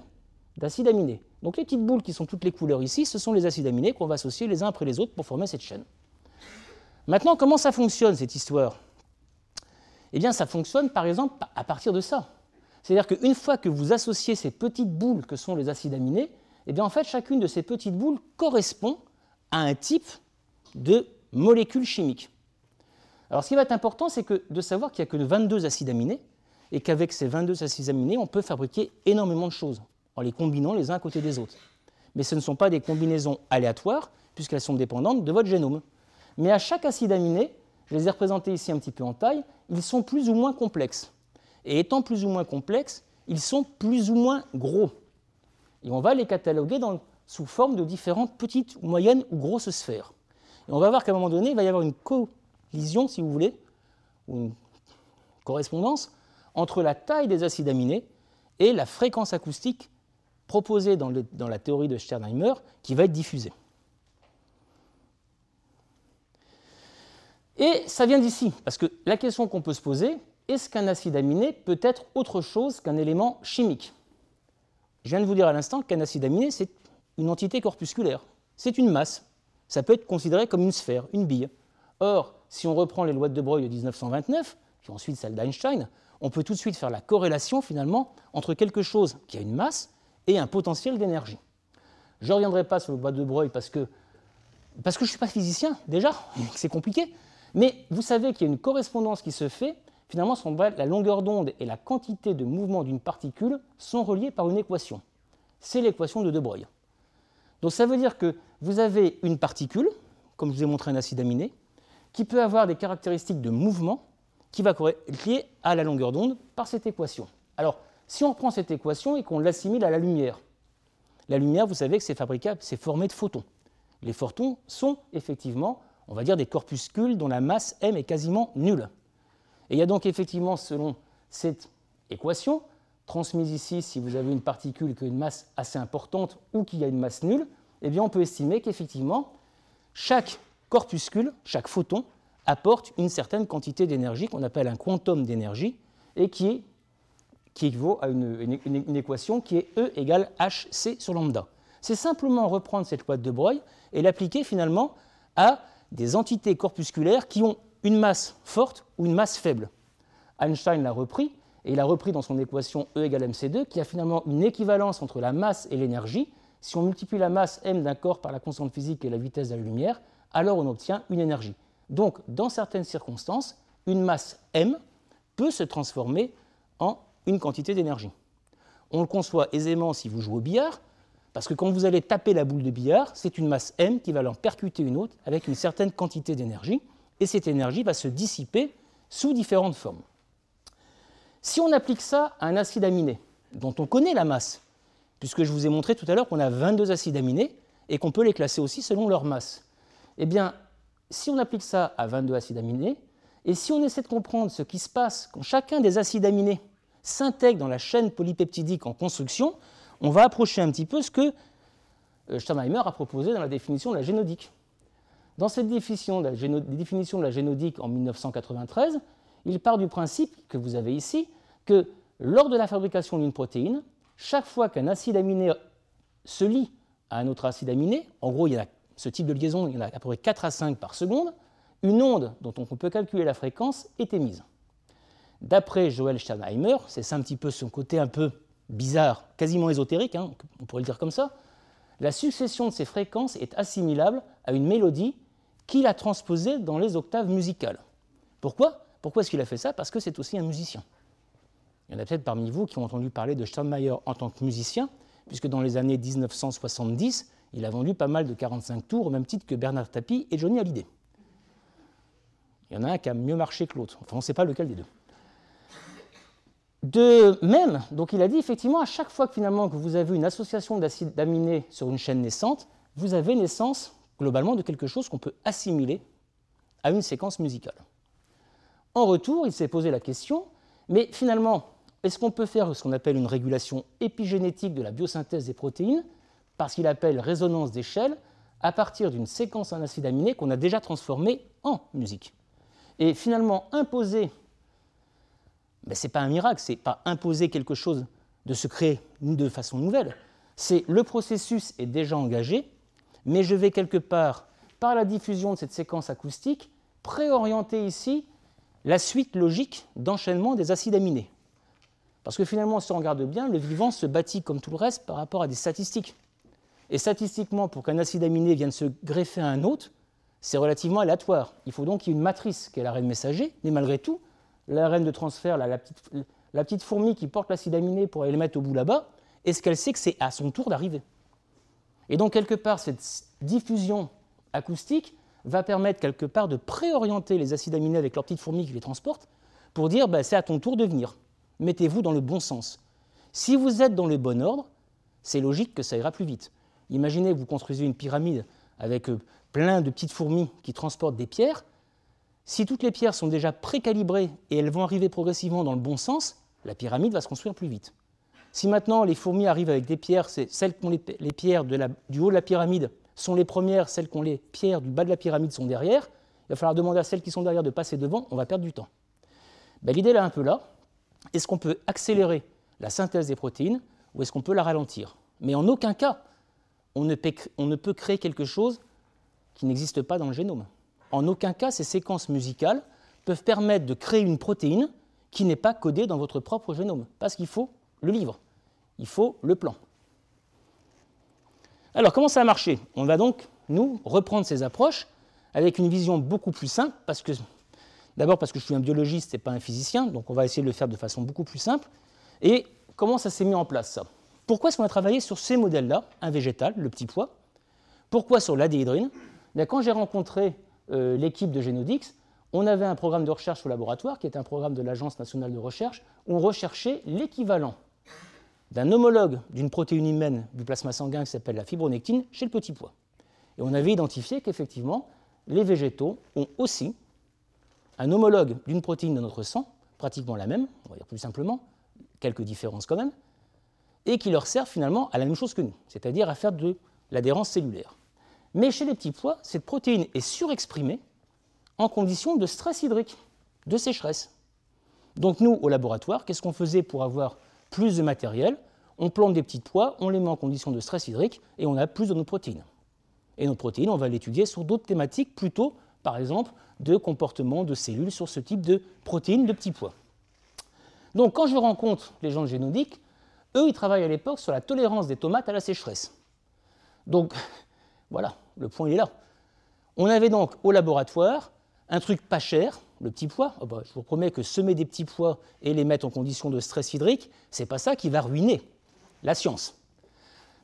Speaker 1: d'acides aminés. Donc les petites boules qui sont toutes les couleurs ici, ce sont les acides aminés qu'on va associer les uns après les autres pour former cette chaîne. Maintenant, comment ça fonctionne cette histoire? Eh bien, ça fonctionne par exemple à partir de ça. C'est-à-dire qu'une fois que vous associez ces petites boules que sont les acides aminés, eh bien en fait chacune de ces petites boules correspond à un type de molécule chimique. Alors ce qui va être important, c'est de savoir qu'il n'y a que 22 acides aminés et qu'avec ces 22 acides aminés, on peut fabriquer énormément de choses en les combinant les uns à côté des autres. Mais ce ne sont pas des combinaisons aléatoires puisqu'elles sont dépendantes de votre génome. Mais à chaque acide aminé, je les ai représentés ici un petit peu en taille, ils sont plus ou moins complexes. Et étant plus ou moins complexes, ils sont plus ou moins gros. Et on va les cataloguer sous forme de différentes petites, moyennes ou grosses sphères. Et on va voir qu'à un moment donné, il va y avoir une collision, si vous voulez, ou une correspondance entre la taille des acides aminés et la fréquence acoustique proposée dans, dans la théorie de Sternheimer qui va être diffusée. Et ça vient d'ici, parce que la question qu'on peut se poser, est-ce qu'un acide aminé peut être autre chose qu'un élément chimique Je viens de vous dire à l'instant qu'un acide aminé, c'est une entité corpusculaire. C'est une masse. Ça peut être considéré comme une sphère, une bille. Or, si on reprend les lois de De Broglie de 1929, puis ensuite celles d'Einstein, on peut tout de suite faire la corrélation finalement entre quelque chose qui a une masse et un potentiel d'énergie. Je ne reviendrai pas sur le bois de Broglie parce que, parce que je ne suis pas physicien, déjà, c'est compliqué, mais vous savez qu'il y a une correspondance qui se fait finalement, la longueur d'onde et la quantité de mouvement d'une particule sont reliées par une équation. C'est l'équation de De Broglie. Donc ça veut dire que vous avez une particule, comme je vous ai montré un acide aminé, qui peut avoir des caractéristiques de mouvement qui va être liées à la longueur d'onde par cette équation. Alors, Si on reprend cette équation et qu'on l'assimile à la lumière, la lumière, vous savez que c'est fabricable, c'est formé de photons. Les photons sont effectivement, on va dire, des corpuscules dont la masse m est quasiment nulle. Et il y a donc effectivement, selon cette équation, transmise ici, si vous avez une particule qui a une masse assez importante ou qui a une masse nulle, eh bien on peut estimer qu'effectivement, chaque corpuscule, chaque photon, apporte une certaine quantité d'énergie qu'on appelle un quantum d'énergie et qui, équivaut à une, équation qui est E égale hc sur lambda. C'est simplement reprendre cette loi de Broglie et l'appliquer finalement à des entités corpusculaires qui ont une masse forte ou une masse faible. Einstein l'a repris, et il a repris dans son équation E égale mc2, qui a finalement une équivalence entre la masse et l'énergie. Si on multiplie la masse m d'un corps par la constante physique et la vitesse de la lumière, alors on obtient une énergie. Donc, dans certaines circonstances, une masse m peut se transformer en une quantité d'énergie. On le conçoit aisément si vous jouez au billard, parce que quand vous allez taper la boule de billard, c'est une masse m qui va en percuter une autre avec une certaine quantité d'énergie, et cette énergie va se dissiper sous différentes formes. Si on applique ça à un acide aminé, dont on connaît la masse, puisque je vous ai montré tout à l'heure qu'on a 22 acides aminés et qu'on peut les classer aussi selon leur masse, eh bien, si on applique ça à 22 acides aminés, et si on essaie de comprendre ce qui se passe quand chacun des acides aminés s'intègre dans la chaîne polypeptidique en construction, on va approcher un petit peu ce que euh, Steinheimer a proposé dans la définition de la génodique. Dans cette définition de la, génodique en 1993, il part du principe que vous avez ici que lors de la fabrication d'une protéine, chaque fois qu'un acide aminé se lie à un autre acide aminé, en gros, il y a ce type de liaison, il y en a à peu près 4 à 5 par seconde, une onde dont on peut calculer la fréquence est émise. D'après Joel Sternheimer, c'est un petit peu son côté un peu bizarre, quasiment ésotérique, hein, on pourrait le dire comme ça, la succession de ces fréquences est assimilable à une mélodie qu'il a transposée dans les octaves musicales. Pourquoi? Pourquoi est-ce qu'il a fait ça? Parce que c'est aussi un musicien. Il y en a peut-être parmi vous qui ont entendu parler de Steinmeier en tant que musicien, puisque dans les années 1970, il a vendu pas mal de 45 tours au même titre que Bernard Tapie et Johnny Hallyday. Il y en a un qui a mieux marché que l'autre. Enfin, on ne sait pas lequel des deux. De même, donc il a dit effectivement, à chaque fois que finalement vous avez une association d'acides aminés sur une chaîne naissante, vous avez naissance globalement de quelque chose qu'on peut assimiler à une séquence musicale. En retour, il s'est posé la question, mais finalement, est-ce qu'on peut faire ce qu'on appelle une régulation épigénétique de la biosynthèse des protéines, parce qu'il appelle résonance d'échelle, à partir d'une séquence en acide aminé qu'on a déjà transformée en musique? Et finalement, imposer, ben, ce n'est pas un miracle, ce n'est pas imposer quelque chose de se créer de façon nouvelle, c'est le processus est déjà engagé, mais je vais quelque part, par la diffusion de cette séquence acoustique, préorienter ici la suite logique d'enchaînement des acides aminés. Parce que finalement, si on regarde bien, le vivant se bâtit comme tout le reste par rapport à des statistiques. Et statistiquement, pour qu'un acide aminé vienne se greffer à un autre, c'est relativement aléatoire. Il faut donc qu'il y ait une matrice qui est l'ARN messager, mais malgré tout, l'ARN de transfert, la, petite, fourmi qui porte l'acide aminé pour aller le mettre au bout là-bas, est-ce qu'elle sait que c'est à son tour d'arriver? Et donc, quelque part, cette diffusion acoustique va permettre quelque part de préorienter les acides aminés avec leurs petites fourmis qui les transportent pour dire bah, c'est à ton tour de venir. Mettez-vous dans le bon sens. Si vous êtes dans le bon ordre, c'est logique que ça ira plus vite. Imaginez, vous construisez une pyramide avec euh, plein de petites fourmis qui transportent des pierres. Si toutes les pierres sont déjà précalibrées et elles vont arriver progressivement dans le bon sens, la pyramide va se construire plus vite. Si maintenant les fourmis arrivent avec des pierres, c'est celles qui ont les, pierres du haut de la pyramide sont les premières, celles qui ont les pierres du bas de la pyramide sont derrière. Il va falloir demander à celles qui sont derrière de passer devant, on va perdre du temps. Ben, l'idée est un peu là. Est-ce qu'on peut accélérer la synthèse des protéines ou est-ce qu'on peut la ralentir? Mais en aucun cas, on ne, peut, créer quelque chose qui n'existe pas dans le génome. En aucun cas, ces séquences musicales peuvent permettre de créer une protéine qui n'est pas codée dans votre propre génome, parce qu'il faut le livre, il faut le plan. Alors, comment ça a marché? On va donc, nous, reprendre ces approches avec une vision beaucoup plus simple, parce que, d'abord parce que je suis un biologiste et pas un physicien, donc on va essayer de le faire de façon beaucoup plus simple. Et comment ça s'est mis en place, ça? Pourquoi est-ce qu'on a travaillé sur ces modèles-là, un végétal, le petit pois? Pourquoi sur l'adéhydrine? Eh Quand j'ai rencontré euh, l'équipe de Genodix, on avait un programme de recherche au laboratoire, qui est un programme de l'Agence nationale de recherche, où on recherchait l'équivalent d'un homologue d'une protéine humaine du plasma sanguin qui s'appelle la fibronectine chez le petit pois. Et on avait identifié qu'effectivement, les végétaux ont aussi un homologue d'une protéine de notre sang, pratiquement la même, on va dire plus simplement, quelques différences quand même, et qui leur sert finalement à la même chose que nous, c'est-à-dire à faire de l'adhérence cellulaire. Mais chez les petits pois, cette protéine est surexprimée en conditions de stress hydrique, de sécheresse. Donc nous, au laboratoire, qu'est-ce qu'on faisait pour avoir plus de matériel? On plante des petits pois, on les met en conditions de stress hydrique et on a plus de nos protéines. Et nos protéines, on va l'étudier sur d'autres thématiques, plutôt, par exemple, de comportement de cellules sur ce type de protéines de petits pois. Donc quand je rencontre les gens de eux, ils travaillent à l'époque sur la tolérance des tomates à la sécheresse. Donc voilà, le point est là. On avait donc au laboratoire un truc pas cher, le petit pois. Oh bah, je vous promets que semer des petits pois et les mettre en conditions de stress hydrique, c'est pas ça qui va ruiner la science.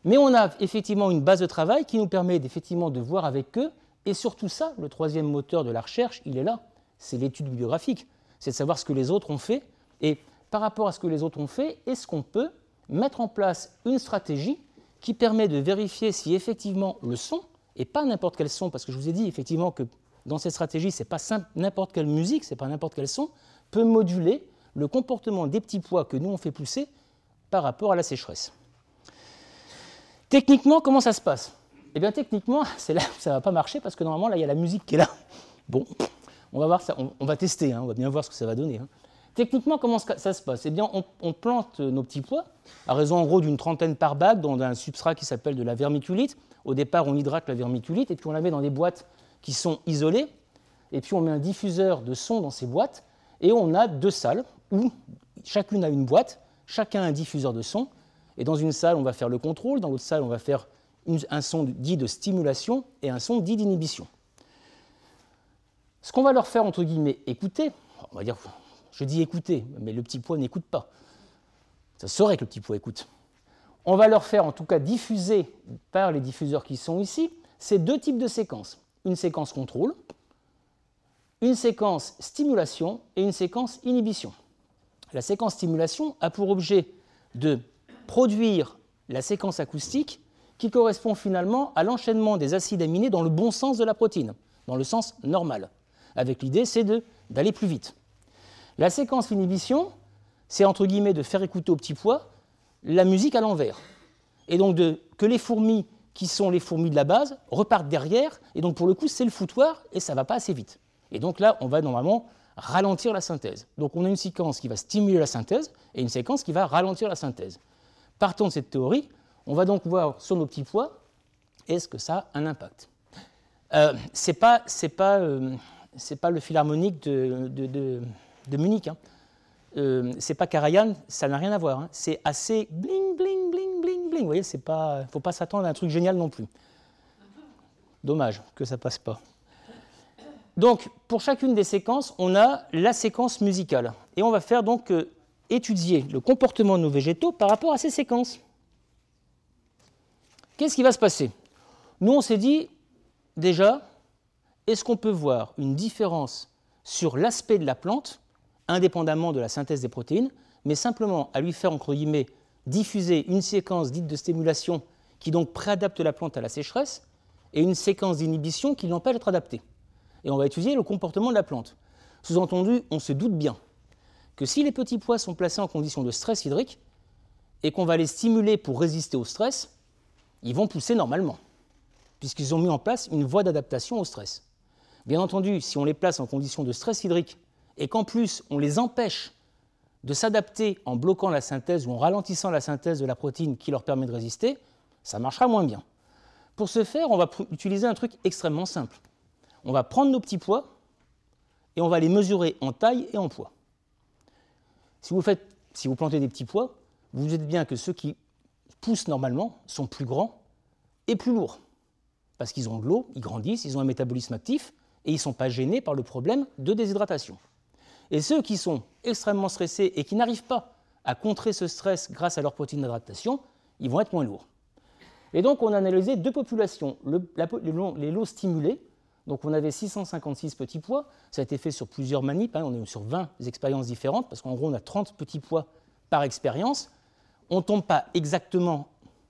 Speaker 1: Mais on a effectivement une base de travail qui nous permet effectivement de voir avec eux, et surtout ça, le troisième moteur de la recherche, il est là, c'est l'étude bibliographique, c'est de savoir ce que les autres ont fait, et par rapport à ce que les autres ont fait, est-ce qu'on peut mettre en place une stratégie qui permet de vérifier si effectivement le son, et pas n'importe quel son, parce que je vous ai dit effectivement que dans cette stratégie, ce n'est pas n'importe quelle musique, ce n'est pas n'importe quel son, peut moduler le comportement des petits pois que nous on fait pousser par rapport à la sécheresse. Techniquement, comment ça se passe? Eh bien, techniquement, c'est là où ça ne va pas marcher parce que normalement, là, il y a la musique qui est là. Bon, on va voir ça, on, va tester, hein, on va bien voir ce que ça va donner. Hein. Techniquement, comment ça se passe? Eh bien, on, plante nos petits pois, à raison en gros d'une trentaine par bague, dans un substrat qui s'appelle de la vermiculite. Au départ, on hydrate la vermiculite et puis on la met dans des boîtes qui sont isolées. Et puis on met un diffuseur de son dans ces boîtes et on a deux salles où chacune a une boîte, chacun a un diffuseur de son. Et dans une salle, on va faire le contrôle, dans l'autre salle, on va faire un son dit de stimulation et un son dit d'inhibition. Ce qu'on va leur faire, entre guillemets, écouter, on va dire je dis écouter, mais le petit pois n'écoute pas. Ça serait que le petit pois écoute. On va leur faire en tout cas diffuser par les diffuseurs qui sont ici ces deux types de séquences. Une séquence contrôle, une séquence stimulation et une séquence inhibition. La séquence stimulation a pour objet de produire la séquence acoustique qui correspond finalement à l'enchaînement des acides aminés dans le bon sens de la protéine, dans le sens normal. Avec l'idée, c'est d'aller plus vite. La séquence inhibition, c'est entre guillemets de faire écouter au petit pois la musique à l'envers. Et donc de, que les fourmis, qui sont les fourmis de la base, repartent derrière. Et donc pour le coup, c'est le foutoir et ça ne va pas assez vite. Et donc là, on va normalement ralentir la synthèse. Donc on a une séquence qui va stimuler la synthèse et une séquence qui va ralentir la synthèse. Partant de cette théorie, on va donc voir sur nos petits pois, est-ce que ça a un impact? Euh, Ce n'est pas, pas, euh, pas, le philharmonique de, de de Munich. Hein. Euh, c'est pas Karajan, ça n'a rien à voir. Hein. C'est assez bling, bling, bling, bling, bling. Vous voyez, c'est pas, faut pas s'attendre à un truc génial non plus. Dommage que ça passe pas. Donc, pour chacune des séquences, on a la séquence musicale. Et on va faire donc euh, étudier le comportement de nos végétaux par rapport à ces séquences. Qu'est-ce qui va se passer? Nous, on s'est dit, déjà, est-ce qu'on peut voir une différence sur l'aspect de la plante indépendamment de la synthèse des protéines, mais simplement à lui faire, entre guillemets, diffuser une séquence dite de stimulation qui donc préadapte la plante à la sécheresse et une séquence d'inhibition qui l'empêche d'être adaptée. Et on va étudier le comportement de la plante. Sous-entendu, on se doute bien que si les petits pois sont placés en condition de stress hydrique et qu'on va les stimuler pour résister au stress, ils vont pousser normalement, puisqu'ils ont mis en place une voie d'adaptation au stress. Bien entendu, si on les place en condition de stress hydrique et qu'en plus on les empêche de s'adapter en bloquant la synthèse ou en ralentissant la synthèse de la protéine qui leur permet de résister, ça marchera moins bien. Pour ce faire, on va utiliser un truc extrêmement simple. On va prendre nos petits pois et on va les mesurer en taille et en poids. Si vous, faites, si vous plantez des petits pois, vous vous dites bien que ceux qui poussent normalement sont plus grands et plus lourds. Parce qu'ils ont de l'eau, ils grandissent, ils ont un métabolisme actif et ils ne sont pas gênés par le problème de déshydratation. Et ceux qui sont extrêmement stressés et qui n'arrivent pas à contrer ce stress grâce à leur protéine d'adaptation, ils vont être moins lourds. Et donc on a analysé deux populations, les lots stimulés, donc on avait 656 petits pois, ça a été fait sur plusieurs manips, hein, on est sur 20 expériences différentes, parce qu'en gros on a 30 petits pois par expérience. On ne tombe pas exactement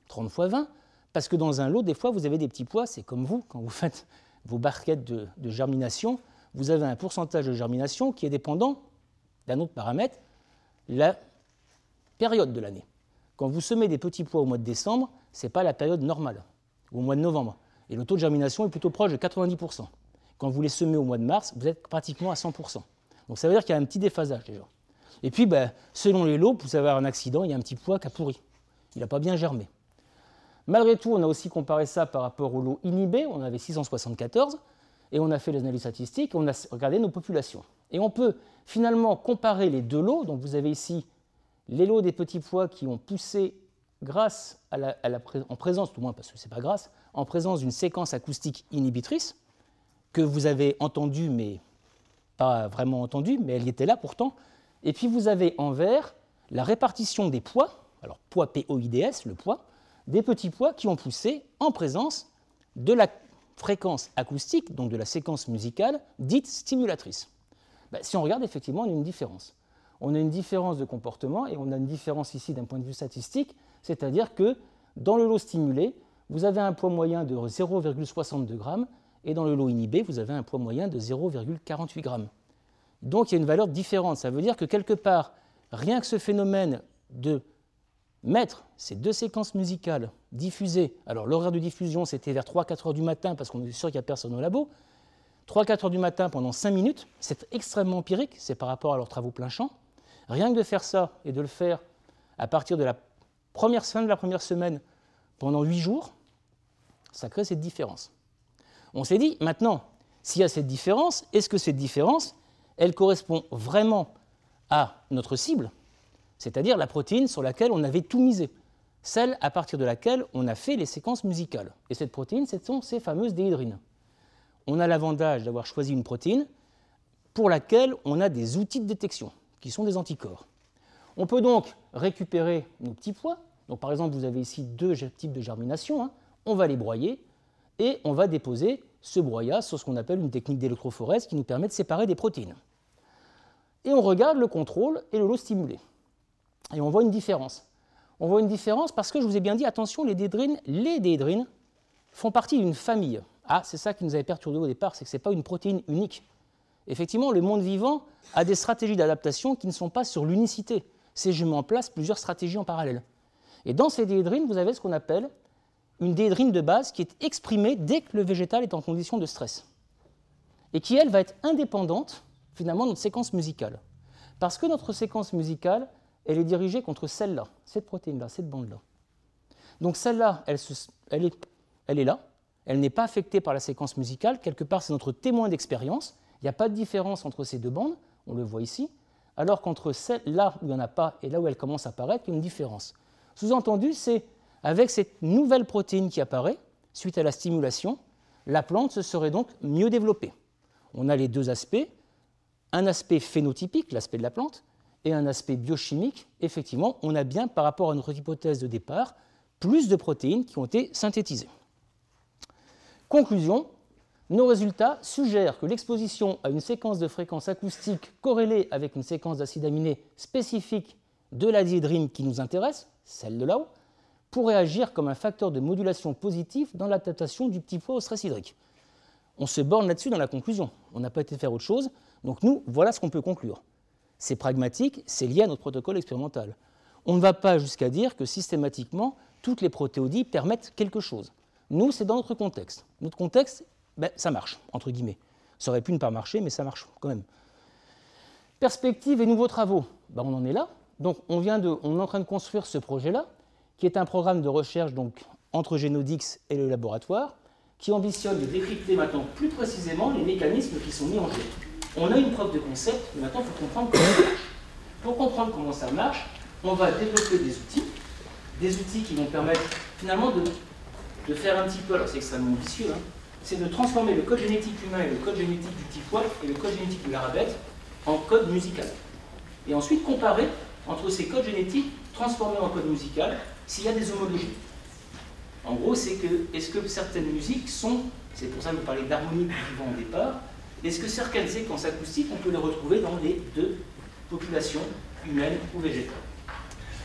Speaker 1: 30 fois 20, parce que dans un lot, des fois, vous avez des petits pois, c'est comme vous, quand vous faites vos barquettes de, germination, vous avez un pourcentage de germination qui est dépendant d'un autre paramètre, la période de l'année. Quand vous semez des petits pois au mois de décembre, ce n'est pas la période normale, ou au mois de novembre. Et le taux de germination est plutôt proche de 90%. Quand vous les semez au mois de mars, vous êtes pratiquement à 100%. Donc ça veut dire qu'il y a un petit déphasage déjà. Et puis, ben, selon les lots, vous avez un accident, il y a un petit pois qui a pourri. Il n'a pas bien germé. Malgré tout, on a aussi comparé ça par rapport au lot inhibé, on avait 674, et on a fait les analyses statistiques, on a regardé nos populations. Et on peut finalement comparer les deux lots, donc vous avez ici les lots des petits pois qui ont poussé grâce à la, en présence, tout moins parce que ce n'est pas grâce, en présence d'une séquence acoustique inhibitrice, que vous avez entendue, mais pas vraiment entendue, mais elle y était là pourtant. Et puis vous avez en vert la répartition des poids, alors poids POIDS, le poids, des petits pois qui ont poussé en présence de la fréquence acoustique, donc de la séquence musicale dite stimulatrice. Ben, si on regarde, effectivement, on a une différence. On a une différence de comportement et on a une différence ici d'un point de vue statistique, c'est-à-dire que dans le lot stimulé, vous avez un poids moyen de 0,62 g et dans le lot inhibé, vous avez un poids moyen de 0,48 g. Donc il y a une valeur différente. Ça veut dire que quelque part, rien que ce phénomène de mettre ces deux séquences musicales diffusées, alors l'horaire de diffusion c'était vers 3-4 heures du matin parce qu'on est sûr qu'il n'y a personne au labo, 3-4 heures du matin pendant 5 minutes, c'est extrêmement empirique, c'est par rapport à leurs travaux plein champ. Rien que de faire ça et de le faire à partir de la première fin de la première semaine pendant 8 jours, ça crée cette différence. On s'est dit, maintenant, s'il y a cette différence, est-ce que cette différence, elle correspond vraiment à notre cible, c'est-à-dire la protéine sur laquelle on avait tout misé, celle à partir de laquelle on a fait les séquences musicales. Et cette protéine, ce sont ces fameuses déhydrines. On a l'avantage d'avoir choisi une protéine pour laquelle on a des outils de détection, qui sont des anticorps. On peut donc récupérer nos petits pois. Par exemple, vous avez ici deux types de germination. Hein. On va les broyer et on va déposer ce broyat sur ce qu'on appelle une technique d'électrophorèse qui nous permet de séparer des protéines. Et on regarde le contrôle et le lot stimulé. Et on voit une différence. On voit une différence parce que je vous ai bien dit, attention, les dédrines, les dédrines font partie d'une famille. Ah, c'est ça qui nous avait perturbé au départ, c'est que ce n'est pas une protéine unique. Effectivement, le monde vivant a des stratégies d'adaptation qui ne sont pas sur l'unicité. C'est je mets en place plusieurs stratégies en parallèle. Et dans ces dédrines, vous avez ce qu'on appelle une dédrine de base qui est exprimée dès que le végétal est en condition de stress. Et qui, elle, va être indépendante, finalement, de notre séquence musicale. Parce que notre séquence musicale, elle est dirigée contre celle-là, cette protéine-là, cette bande-là. Donc celle-là, elle, est, là, elle n'est pas affectée par la séquence musicale, quelque part c'est notre témoin d'expérience, il n'y a pas de différence entre ces deux bandes, on le voit ici, alors qu'entre celle-là où il n'y en a pas et là où elle commence à apparaître, il y a une différence. Sous-entendu, c'est avec cette nouvelle protéine qui apparaît, suite à la stimulation, la plante se serait donc mieux développée. On a les deux aspects, un aspect phénotypique, l'aspect de la plante, et un aspect biochimique, effectivement, on a bien, par rapport à notre hypothèse de départ, plus de protéines qui ont été synthétisées. Conclusion, nos résultats suggèrent que l'exposition à une séquence de fréquences acoustiques corrélée avec une séquence d'acides aminés spécifique de la diédrine qui nous intéresse, celle de là-haut, pourrait agir comme un facteur de modulation positif dans l'adaptation du petit poids au stress hydrique. On se borne là-dessus dans la conclusion. On n'a pas été faire autre chose. Donc nous, voilà ce qu'on peut conclure. C'est pragmatique, c'est lié à notre protocole expérimental. On ne va pas jusqu'à dire que systématiquement, toutes les protéodies permettent quelque chose. Nous, c'est dans notre contexte. Notre contexte, ben, ça marche, entre guillemets. Ça aurait pu ne pas marcher, mais ça marche quand même. Perspective et nouveaux travaux, ben, on en est là. Donc on, vient on est en train de construire ce projet-là, qui est un programme de recherche donc, entre Genodix et le laboratoire, qui ambitionne de décrypter maintenant plus précisément les mécanismes qui sont mis en jeu on a une preuve de concept, mais maintenant il faut comprendre comment ça marche. Pour comprendre comment ça marche, on va développer des outils, des outils qui vont permettre finalement de, faire un petit peu, alors c'est extrêmement ambitieux, hein, c'est de transformer le code génétique humain et le code génétique du petit poil et le code génétique du larabette en code musical. Et ensuite comparer entre ces codes génétiques transformés en code musical s'il y a des homologies. En gros, c'est que est-ce que certaines musiques sont, c'est pour ça que vous parlez d'harmonie du vivant au départ, est-ce que certaines séquences acoustiques, on peut les retrouver dans les deux populations, humaines ou végétales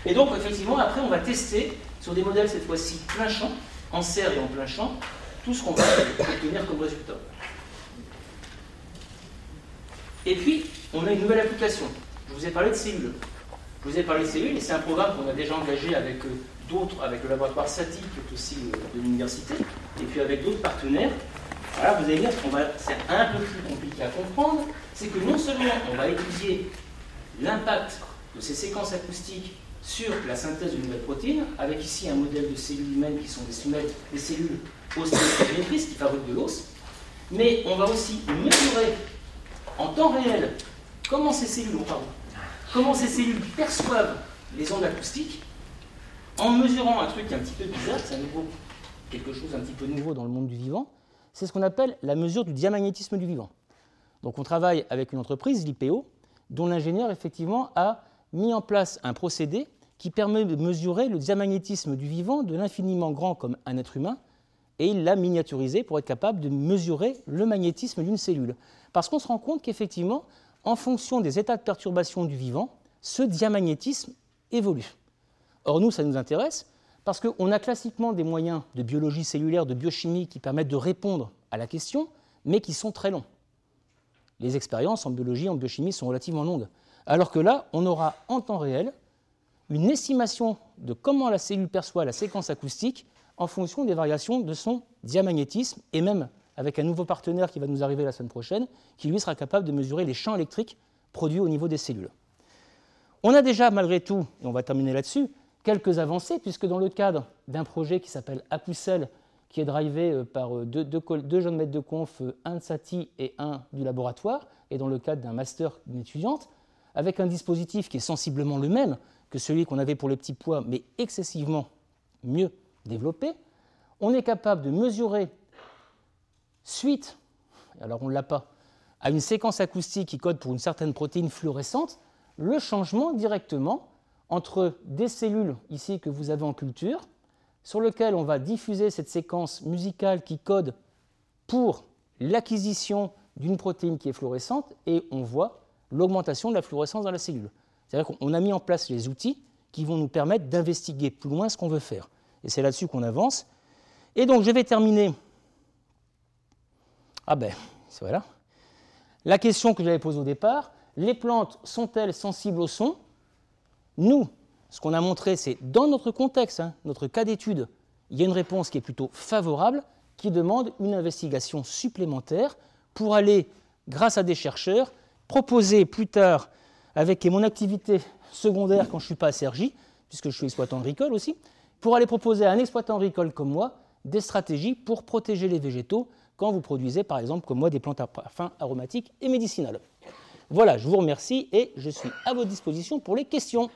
Speaker 1: Et donc, effectivement, après, on va tester sur des modèles, cette fois-ci, plein champ, en serre et en plein champ, tout ce qu'on va obtenir comme résultat. Et puis, on a une nouvelle application. Je vous ai parlé de cellules. Je vous ai parlé de cellules, et c'est un programme qu'on a déjà engagé avec euh, d'autres, avec le laboratoire SATI, qui est aussi euh, de l'université, et puis avec d'autres partenaires. Voilà, vous allez dire, c'est un peu plus compliqué à comprendre, c'est que non seulement on va étudier l'impact de ces séquences acoustiques sur la synthèse de nouvelles protéines, avec ici un modèle de cellules humaines qui sont des, des cellules qui fabriquent de l'os, mais on va aussi mesurer en temps réel comment ces cellules, pardon, comment ces cellules perçoivent les ondes acoustiques en mesurant un truc un petit peu bizarre, c'est à nouveau quelque chose un petit peu nouveau dans le monde du vivant, c'est ce qu'on appelle la mesure du diamagnétisme du vivant. Donc on travaille avec une entreprise, l'IPO, dont l'ingénieur effectivement a mis en place un procédé qui permet de mesurer le diamagnétisme du vivant de l'infiniment grand comme un être humain, et il l'a miniaturisé pour être capable de mesurer le magnétisme d'une cellule. Parce qu'on se rend compte qu'effectivement, en fonction des états de perturbation du vivant, ce diamagnétisme évolue. Or, nous, ça nous intéresse parce qu'on a classiquement des moyens de biologie cellulaire, de biochimie qui permettent de répondre à la question, mais qui sont très longs. Les expériences en biologie, en biochimie sont relativement longues. Alors que là, on aura en temps réel une estimation de comment la cellule perçoit la séquence acoustique en fonction des variations de son diamagnétisme et même avec un nouveau partenaire qui va nous arriver la semaine prochaine, qui lui sera capable de mesurer les champs électriques produits au niveau des cellules. On a déjà, malgré tout, et on va terminer là-dessus, quelques avancées, puisque dans le cadre d'un projet qui s'appelle Acousel, qui est drivé euh, par euh, deux, jeunes maîtres de conf, euh, un de Sati et un du laboratoire, et dans le cadre d'un master d'une étudiante, avec un dispositif qui est sensiblement le même que celui qu'on avait pour les petits pois, mais excessivement mieux développé, on est capable de mesurer suite, alors on ne l'a pas, à une séquence acoustique qui code pour une certaine protéine fluorescente, le changement directement entre des cellules ici que vous avez en culture, sur lesquelles on va diffuser cette séquence musicale qui code pour l'acquisition d'une protéine qui est fluorescente, et on voit l'augmentation de la fluorescence dans la cellule. C'est-à-dire qu'on a mis en place les outils qui vont nous permettre d'investiguer plus loin ce qu'on veut faire. Et c'est là-dessus qu'on avance. Et donc je vais terminer ah ben, voilà. La question que j'avais posée au départ, les plantes sont-elles sensibles au son? Nous, ce qu'on a montré, c'est dans notre contexte, hein, notre cas d'étude, il y a une réponse qui est plutôt favorable, qui demande une investigation supplémentaire pour aller, grâce à des chercheurs, proposer plus tard, avec mon activité secondaire quand je ne suis pas à Sergi, puisque je suis exploitant agricole aussi, pour aller proposer à un exploitant agricole comme moi des stratégies pour protéger les végétaux quand vous produisez, par exemple, comme moi, des plantes à parfum aromatiques et médicinales. Voilà, je vous remercie et je suis à votre disposition pour les questions.